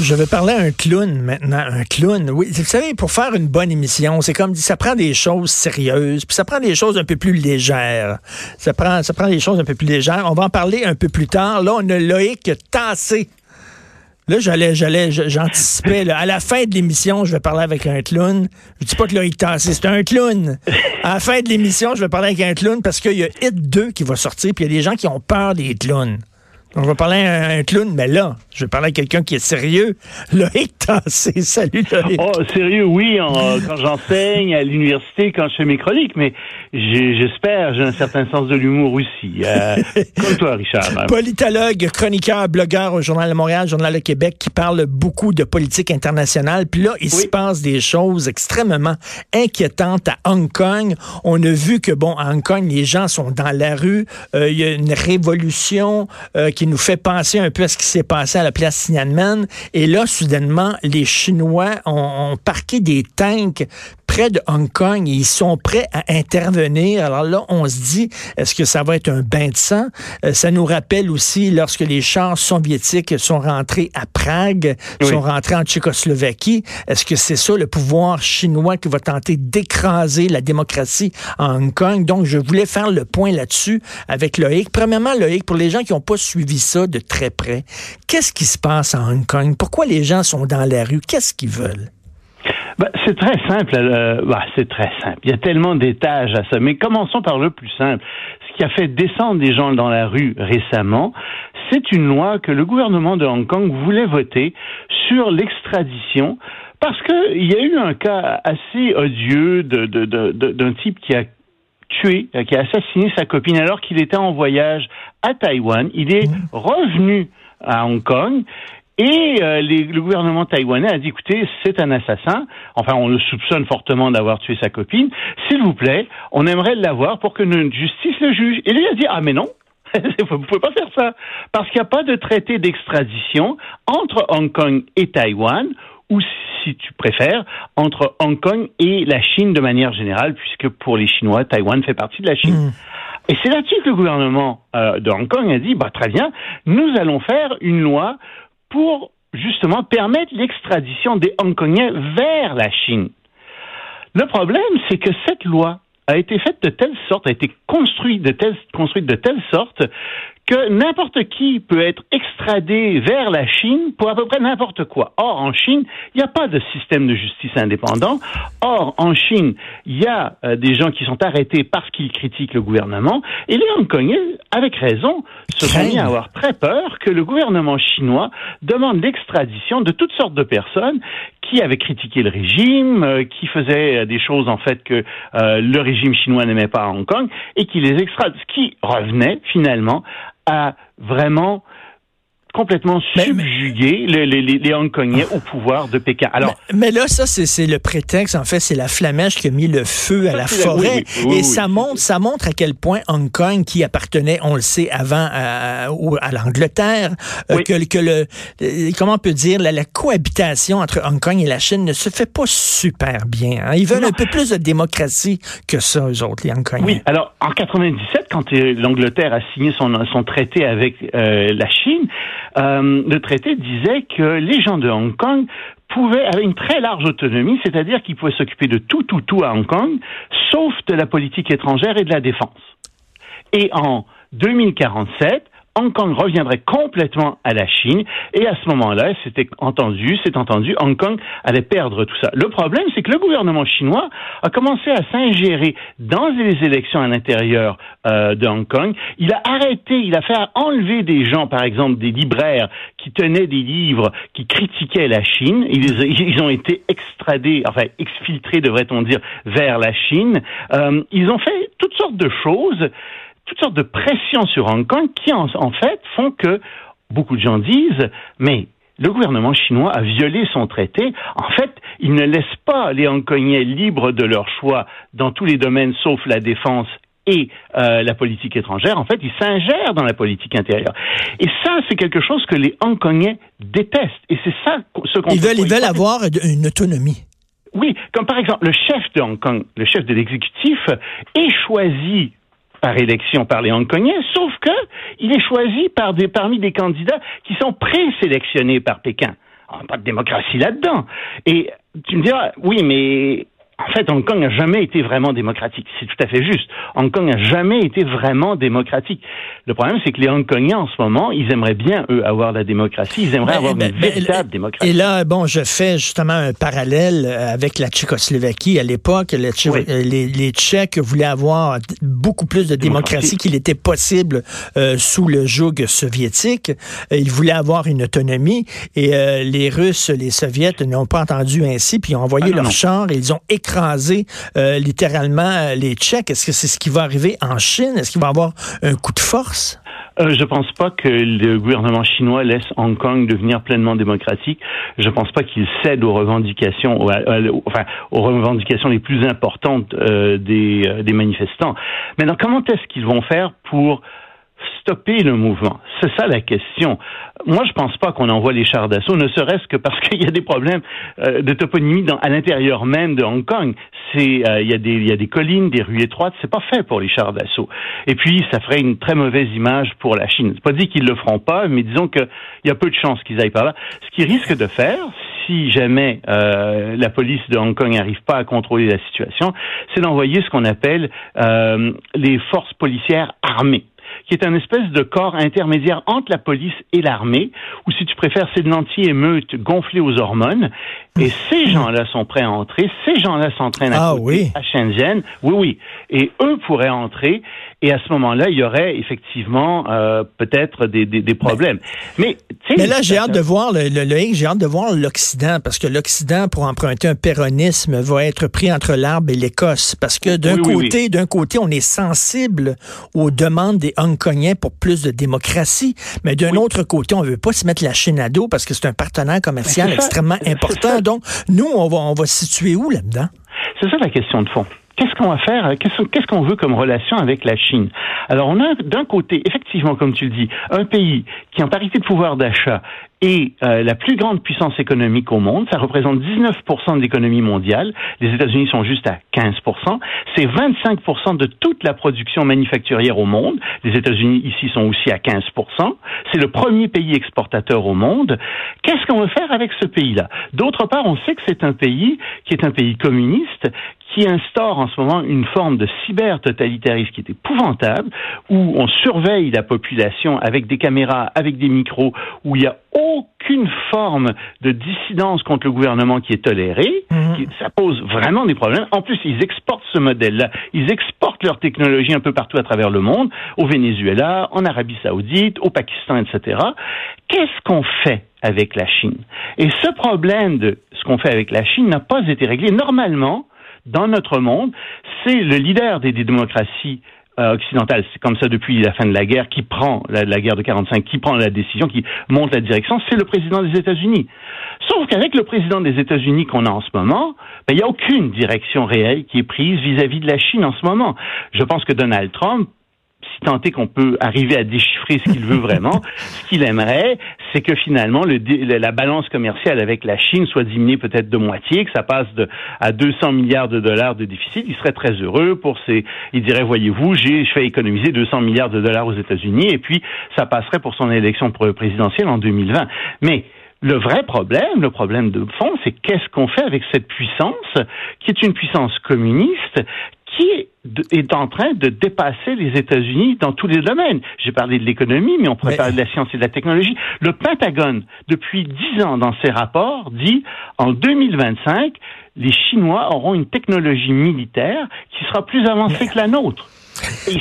Je vais parler à un clown maintenant. Un clown, oui. Vous savez, pour faire une bonne émission, c'est comme dit, ça prend des choses sérieuses, puis ça prend des choses un peu plus légères. Ça prend, ça des choses un peu plus légères. On va en parler un peu plus tard. Là, on a Loïc Tassé. Là, j'allais, j'allais, j'anticipais. À la fin de l'émission, je vais parler avec un clown. Je dis pas que Loïc Tassé, c'est un clown. À la fin de l'émission, je vais parler avec un clown parce qu'il y a Hit 2 qui va sortir, puis il y a des gens qui ont peur des clowns. Je vais parler à un, clown, mais là, je vais parler à quelqu'un qui est sérieux. Loïc Tassé, salut Loïc. Oh, sérieux, oui, en, quand j'enseigne à l'université, quand je fais mes chroniques, mais j'espère, j'ai un certain sens de l'humour aussi. Euh, comme toi, Richard. Politologue, chroniqueur, blogueur au Journal de Montréal, Journal de Québec, qui parle beaucoup de politique internationale. Puis là, il se passe des choses extrêmement inquiétantes à Hong Kong. On a vu que, bon, à Hong Kong, les gens sont dans la rue. Euh, il y a une révolution euh, qui nous fait penser un peu à ce qui s'est passé à la place Tiananmen. Et là, soudainement, les Chinois ont, ont parqué des tanks près de Hong Kong et ils sont prêts à intervenir. Alors là, on se dit, est-ce que ça va être un bain de sang? Euh, ça nous rappelle aussi lorsque les chars soviétiques sont rentrés à Prague, sont rentrés en Tchécoslovaquie. Est-ce que c'est ça le pouvoir chinois qui va tenter d'écraser la démocratie en Hong Kong? Donc, je voulais faire le point là-dessus avec Loïc. Premièrement, Loïc, pour les gens qui n'ont pas suivi ça de très près, qu'est-ce qui se passe en Hong Kong? Pourquoi les gens sont dans la rue? Qu'est-ce qu'ils veulent? Ben, c'est très simple. Euh, bah, c'est très simple. Il y a tellement d'étages à ça. Mais commençons par le plus simple. Ce qui a fait descendre des gens dans la rue récemment, c'est une loi que le gouvernement de Hong Kong voulait voter sur l'extradition parce qu'il y a eu un cas assez odieux d'un type qui a tué, qui a assassiné sa copine alors qu'il était en voyage à Taïwan. Il est mmh. revenu à Hong Kong et euh, le gouvernement taïwanais a dit, écoutez, c'est un assassin. Enfin, on le soupçonne fortement d'avoir tué sa copine. S'il vous plaît, on aimerait l'avoir pour que notre justice le juge. Et lui a dit, ah mais non, vous pouvez pas faire ça. Parce qu'il n'y a pas de traité d'extradition entre Hong Kong et Taïwan, ou si tu préfères, entre Hong Kong et la Chine de manière générale, puisque pour les Chinois, Taïwan fait partie de la Chine. Hmm. Et c'est là-dessus que le gouvernement euh, de Hong Kong a dit, bah, très bien, nous allons faire une loi pour justement permettre l'extradition des Hongkongais vers la Chine. Le problème, c'est que cette loi a été faite de telle sorte, a été construite de telle, construite de telle sorte que n'importe qui peut être extradé vers la Chine pour à peu près n'importe quoi. Or, en Chine, il n'y a pas de système de justice indépendant. Or, en Chine, il y a euh, des gens qui sont arrêtés parce qu'ils critiquent le gouvernement. Et les Hongkongais, avec raison, se sont mis à avoir très peur que le gouvernement chinois demande l'extradition de toutes sortes de personnes qui avaient critiqué le régime, euh, qui faisaient des choses en fait que euh, le régime chinois n'aimait pas à Hong Kong, et qui les extradent, ce qui revenait finalement à vraiment complètement subjuguer les, les, les, Hongkongais au pouvoir de Pékin. Alors, mais, là, ça, c'est le prétexte. En fait, c'est la flamèche qui a mis le feu à la forêt. et ça montre, ça montre à quel point Hong Kong, qui appartenait, on le sait, avant à, à l'Angleterre, euh, que, que le, euh, comment on peut dire, la, cohabitation entre Hong Kong et la Chine ne se fait pas super bien. Hein. Ils veulent un peu plus de démocratie que ça, eux autres, les Hongkongais. Oui. Alors, en 97, quand euh, l'Angleterre a signé son, son traité avec la Chine, euh, le traité disait que les gens de Hong Kong pouvaient, avaient une très large autonomie, c'est-à-dire qu'ils pouvaient s'occuper de tout, tout, tout à Hong Kong, sauf de la politique étrangère et de la défense. Et en 2047, Hong Kong reviendrait complètement à la Chine et à ce moment-là, c'était entendu, c'est entendu, Hong Kong allait perdre tout ça. Le problème, c'est que le gouvernement chinois a commencé à s'ingérer dans les élections à l'intérieur euh, de Hong Kong. Il a arrêté, il a fait enlever des gens, par exemple des libraires qui tenaient des livres qui critiquaient la Chine. Ils, ont été extradés, enfin exfiltrés, devrait-on dire, vers la Chine. Euh, ils ont fait toutes sortes de choses toutes sortes de pressions sur Hong Kong qui, en, fait, font que beaucoup de gens disent, mais le gouvernement chinois a violé son traité. En fait, il ne laisse pas les Hongkongais libres de leur choix dans tous les domaines sauf la défense et euh, la politique étrangère, en fait, ils s'ingèrent dans la politique intérieure. Et ça, c'est quelque chose que les Hongkongais détestent. Et c'est ça ce qu'on Ils veulent, ils veulent avoir une autonomie. Oui, comme par exemple le chef de Hong Kong, le chef de l'exécutif, est choisi par élection par les Hongkongais, sauf que il est choisi par des, parmi des candidats qui sont présélectionnés par Pékin. Ah, pas de démocratie là-dedans. Et tu me diras, oui, mais en fait, Hong Kong n'a jamais été vraiment démocratique. C'est tout à fait juste. Hong Kong n'a jamais été vraiment démocratique. Le problème, c'est que les Hongkongais, en ce moment, ils aimeraient bien, eux, avoir la démocratie. Ils aimeraient avoir une véritable démocratie. Et là, bon, je fais justement un parallèle avec la Tchécoslovaquie. À l'époque, les, les, Tchèques voulaient avoir beaucoup plus de démocratie qu'il était possible euh, sous le joug soviétique. Ils voulaient avoir une autonomie et euh, les Russes, les Soviets n'ont pas entendu ainsi, puis ils ont envoyé ah, leurs chars et ils ont écraser euh, littéralement euh, les Tchèques. Est-ce que c'est ce qui va arriver en Chine? Est-ce qu'il va avoir un coup de force? Euh, je pense pas que le gouvernement chinois laisse Hong Kong devenir pleinement démocratique. Je pense pas qu'il cède aux revendications, enfin aux revendications les plus importantes des, des manifestants. Maintenant, comment est-ce qu'ils vont faire pour stopper le mouvement? C'est ça la question. Moi, je pense pas qu'on envoie les chars d'assaut, ne serait-ce que parce qu'il y a des problèmes euh, de toponymie dans, à l'intérieur même de Hong Kong. C'est, euh, il y a des, y a des collines, des rues étroites. C'est pas fait pour les chars d'assaut. Et puis, ça ferait une très mauvaise image pour la Chine. C'est pas dit qu'ils le feront pas, mais disons qu'il y a peu de chances qu'ils aillent par là. Ce qu'ils risquent de faire, si jamais euh, la police de Hong Kong n'arrive pas à contrôler la situation, c'est d'envoyer ce qu'on appelle les forces policières armées qui est un espèce de corps intermédiaire entre la police et l'armée, ou si tu préfères, c'est de l'anti-émeute gonflé aux hormones. Et ces gens-là sont prêts à entrer, ces gens-là s'entraînent à, ah, oui. à Shenzhen. Oui, oui. Et eux pourraient entrer, et à ce moment-là, il y aurait effectivement euh, peut-être des, des, des, problèmes. Mais, mais là, j'ai hâte de voir le, le, j'ai hâte de voir l'Occident, parce que l'Occident, pour emprunter un péronisme, va être pris entre l'arbre et l'Écosse, parce que d'un côté, d'un côté, on est sensible aux demandes des Hongkongais pour plus de démocratie, mais d'un autre côté, on veut pas se mettre la Chine à dos parce que c'est un partenaire commercial extrêmement important. Donc, nous, on va, on va se situer où là-dedans? C'est ça la question de fond qu'est-ce qu'on va faire? Qu'est-ce qu'on veut comme relation avec la Chine? Alors, on a d'un côté, effectivement, comme tu le dis, un pays qui, en parité de pouvoir d'achat, est euh, la plus grande puissance économique au monde. Ça représente 19% de l'économie mondiale. Les États-Unis sont juste à 15%. C'est 25% de toute la production manufacturière au monde. Les États-Unis ici sont aussi à 15%. C'est le premier pays exportateur au monde. Qu'est-ce qu'on veut faire avec ce pays-là? D'autre part, on sait que c'est un pays qui est un pays communiste, qui instaure en ce moment une forme de cyber-totalitarisme qui est épouvantable, où on surveille la population avec des caméras, avec des micros, où il n'y a aucune forme de dissidence contre le gouvernement qui est tolérée. Mhm. ça pose vraiment des problèmes. En plus, ils exportent ce modèle-là. Ils exportent leur technologie un peu partout à travers le monde, au Venezuela, en Arabie saoudite, au Pakistan, etc. Qu'est-ce qu'on fait avec la Chine? Et ce problème de ce qu'on fait avec la Chine n'a pas été réglé. Normalement, dans notre monde, c'est le leader des, démocraties euh, occidentales, c'est comme ça depuis la fin de la guerre, qui prend la, guerre de 45, qui prend la décision, qui monte la direction, c'est le président des États-Unis. Sauf qu'avec le président des États-Unis qu'on a en ce moment, ben, il n'y a aucune direction réelle qui est prise vis à -vis de la Chine en ce moment. Je pense que Donald Trump si tant est qu'on peut arriver à déchiffrer ce qu'il veut vraiment, ce qu'il aimerait, c'est que finalement le, la balance commerciale avec la Chine soit diminuée peut-être de moitié, que ça passe de, à 200 milliards de dollars de déficit. Il serait très heureux pour ses. Il dirait, voyez-vous, j'ai je fais économiser 200 milliards de dollars aux États-Unis et puis ça passerait pour son élection présidentielle en 2020. Mais le vrai problème, le problème de fond, c'est qu'est-ce qu'on fait avec cette puissance qui est une puissance communiste qui est en train de dépasser les États-Unis dans tous les domaines. J'ai parlé de l'économie, mais on pourrait parler de la science et de la technologie. Le Pentagone, depuis dix ans dans ses rapports, dit en 2025, les Chinois auront une technologie militaire qui sera plus avancée que la nôtre.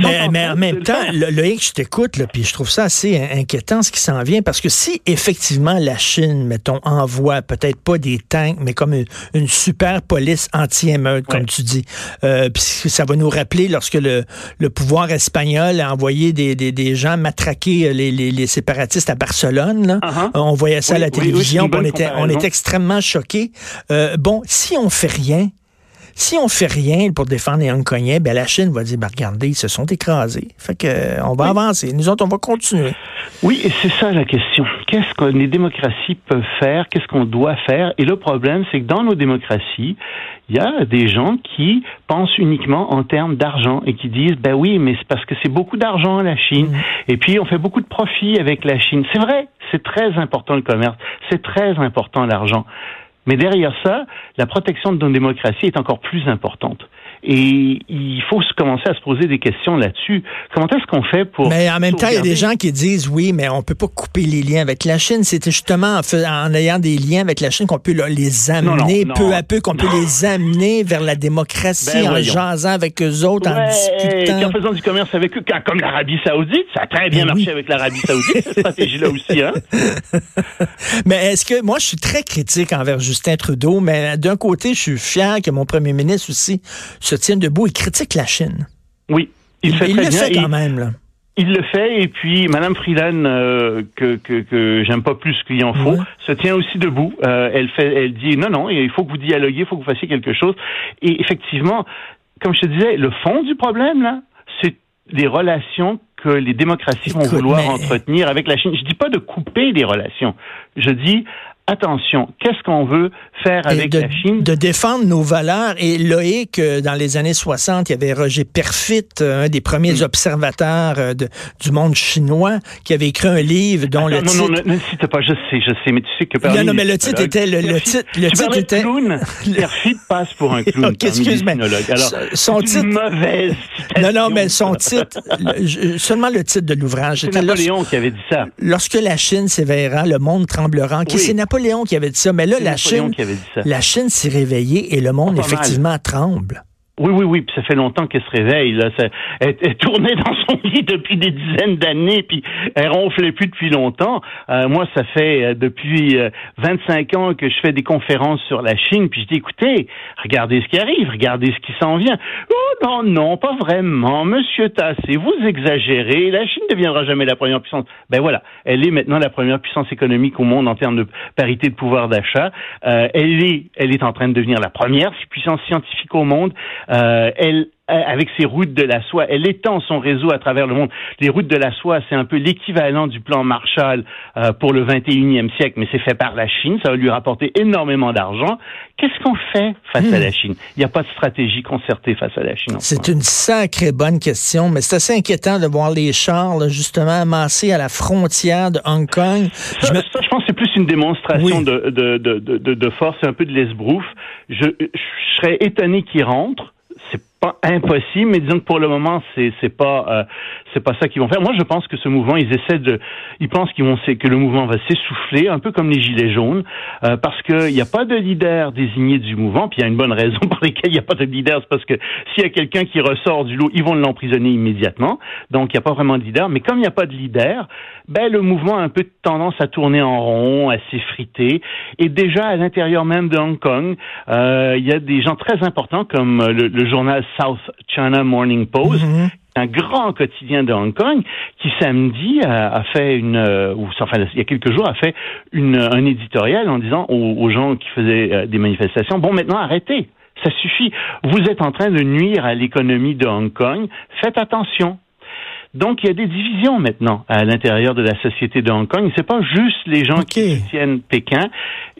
Mais, en, même temps, le, le je t'écoute, puis je trouve ça assez inquiétant ce qui s'en vient, parce que si effectivement la Chine, mettons, envoie peut-être pas des tanks, mais comme une, super police anti-émeute, comme tu dis, euh, puis ça va nous rappeler lorsque le, le pouvoir espagnol a envoyé des, des, des gens matraquer les, les, les, séparatistes à Barcelone, là. Uh-huh. on voyait ça à la télévision, on, était, on était extrêmement choqués. Euh, bon, si on fait rien, si on fait rien pour défendre les Hongkongais, ben la Chine va dire, ben regardez, ils se sont écrasés. Fait que euh, on va avancer. Nous autres, on va continuer. Oui, et c'est ça la question. Qu'est-ce que les démocraties peuvent faire? Qu'est-ce qu'on doit faire? Et le problème, c'est que dans nos démocraties, il y a des gens qui pensent uniquement en termes d'argent et qui disent, ben oui, mais c'est parce que c'est beaucoup d'argent la Chine. Mm. Et puis, on fait beaucoup de profits avec la Chine. C'est vrai, c'est très important le commerce. C'est très important l'argent. Mais derrière ça, la protection de nos démocraties est encore plus importante. Et il faut commencer à se poser des questions là-dessus. Comment est-ce qu'on fait pour... Mais en même temps, il y a des gens qui disent, oui, mais on peut pas couper les liens avec la Chine. C'est justement en, ayant des liens avec la Chine qu'on peut les amener peu à peu, qu'on peut les amener vers la démocratie ben en jasant avec eux autres, en discutant. Et en faisant du commerce avec eux, comme l'Arabie saoudite. Ça a très bien ben marché avec l'Arabie saoudite, cette stratégie-là aussi. Hein? mais est-ce que... Moi, je suis très critique envers Justin Trudeau, mais d'un côté, je suis fier que mon premier ministre aussi se tienne debout et critique la Chine. Oui, il, fait il le fait quand même. Là. Il le fait et puis Madame Freeland euh, que que, que j'aime pas plus qu'il en faut se tient aussi debout. Euh, elle fait, elle dit non non il faut que vous dialoguiez, il faut que vous fassiez quelque chose. Et effectivement, comme je te disais, le fond du problème là, c'est les relations que les démocraties vont vouloir entretenir avec la Chine. Je dis pas de couper des relations. Je dis attention, qu'est-ce qu'on veut faire avec de, la Chine? De défendre nos valeurs. Et Loïc, euh, dans les années 60, il y avait Roger Perfit, euh, un des premiers mm. observateurs euh, du monde chinois, qui avait écrit un livre dont le titre... Non, non, ne cite pas, je sais, je sais, mais tu sais que... Non, non, mais le titre était... Le, le titre, le tu titre était... clown? Perfit passe pour un clown. okay, excuse-moi. Alors, son titre... Une mauvaise Non, non, mais son titre... seulement le titre de l'ouvrage. C'est Napoléon qui avait dit ça. Lorsque la Chine s'éveillera, le monde tremblera. Oui. C'est Napoléon qui avait dit ça. Mais là, la Chine, la Chine s'est réveillée et le monde, effectivement, tremble. Oui, oui, oui, puis ça fait longtemps qu'elle se réveille. Là. elle, elle, tournait dans son lit depuis des dizaines d'années, puis elle ronflait plus depuis longtemps. Euh, moi, ça fait euh, depuis 25 euh, ans que je fais des conférences sur la Chine, puis je dis, écoutez, regardez ce qui arrive, regardez ce qui s'en vient. Oh non, non, pas vraiment. Monsieur Tassé, vous exagérez. La Chine ne deviendra jamais la première puissance. Ben voilà, elle est maintenant la première puissance économique au monde en termes de parité de pouvoir d'achat. elle est, elle est en train de devenir la première puissance scientifique au monde. Euh, elle euh, avec ses routes de la soie, elle étend son réseau à travers le monde. Les routes de la soie, c'est un peu l'équivalent du plan Marshall euh, pour le 21e siècle, mais c'est fait par la Chine, ça va lui rapporter énormément d'argent. Qu'est-ce qu'on fait face à la hmm. Chine? Il n'y a pas de stratégie concertée face à la Chine. C'est une sacrée bonne question, mais c'est assez inquiétant de voir les chars justement amassés à la frontière de Hong Kong. je, pense que c'est plus une démonstration de, de, de, de, force, un peu de l'esbrouf. Je, je serais étonné qu'ils rentrent impossible, mais disons que pour le moment, c'est c'est pas euh, c'est pas ça qu'ils vont faire. Moi, je pense que ce mouvement, ils essaient de, ils pensent qu'ils vont que le mouvement va s'essouffler, un peu comme les gilets jaunes, euh, parce qu'il n'y a pas de leader désigné du mouvement. Puis il y a une bonne raison pour laquelle il n'y a pas de leader, c'est parce que s'il y a quelqu'un qui ressort du lot, ils vont l'emprisonner immédiatement. Donc il n'y a pas vraiment de leader. Mais comme il n'y a pas de leader, ben le mouvement a un peu tendance à tourner en rond, à s'effriter. Et déjà à l'intérieur même de Hong Kong, euh, il y a des gens très importants comme le, le journal South China Morning Post, mm-hmm. Un grand quotidien de Hong Kong, qui samedi a, fait une, euh, ou enfin il y a quelques jours a fait une, un éditorial en disant aux, gens qui faisaient euh, des manifestations, bon maintenant arrêtez, ça suffit, vous êtes en train de nuire à l'économie de Hong Kong, faites attention. Donc, il y a des divisions maintenant à l'intérieur de la société de Hong Kong. C'est pas juste les gens qui tiennent Pékin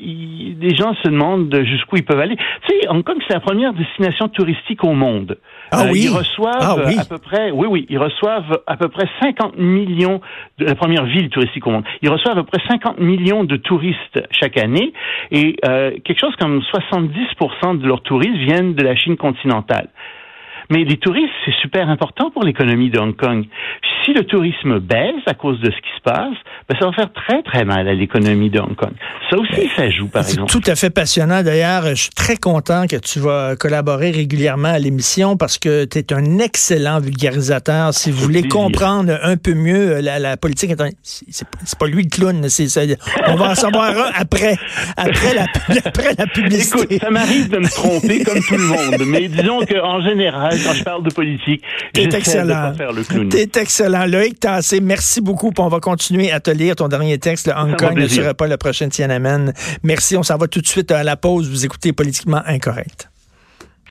les gens se demandent jusqu'où ils peuvent aller. Tu sais, Hong Kong, c'est la première destination touristique au monde. Ah euh, oui? Ils reçoivent ah à peu près, oui, oui, ils reçoivent à peu près 50 millions de la première ville touristique au monde. Ils reçoivent à peu près 50 millions de touristes chaque année et euh, quelque chose comme 70% de leurs touristes viennent de la Chine continentale. Mais les touristes, c'est super important pour l'économie de Hong Kong. Si le tourisme baisse à cause de ce qui se passe, ben, ça va faire très, très mal à l'économie de Hong Kong. Ça aussi, ça joue, par exemple. C'est tout à fait passionnant. D'ailleurs, je suis très content que tu vas collaborer régulièrement à l'émission parce que tu es un excellent vulgarisateur. Si vous voulez comprendre un peu mieux la, la politique, c'est pas lui le clown. on va en savoir un après, après la, après la publicité. Écoute, ça m'arrive de me tromper comme tout le monde, mais disons qu'en général, quand je parle de politique, j'essaie de pas faire le clown. T'es excellent. Loïc Tassé, merci beaucoup. on va continuer à te lire ton dernier texte, le Hong Kong ne sera pas la prochaine Tiananmen. Merci. On s'en va tout de suite à la pause. Vous écoutez Politiquement Incorrect.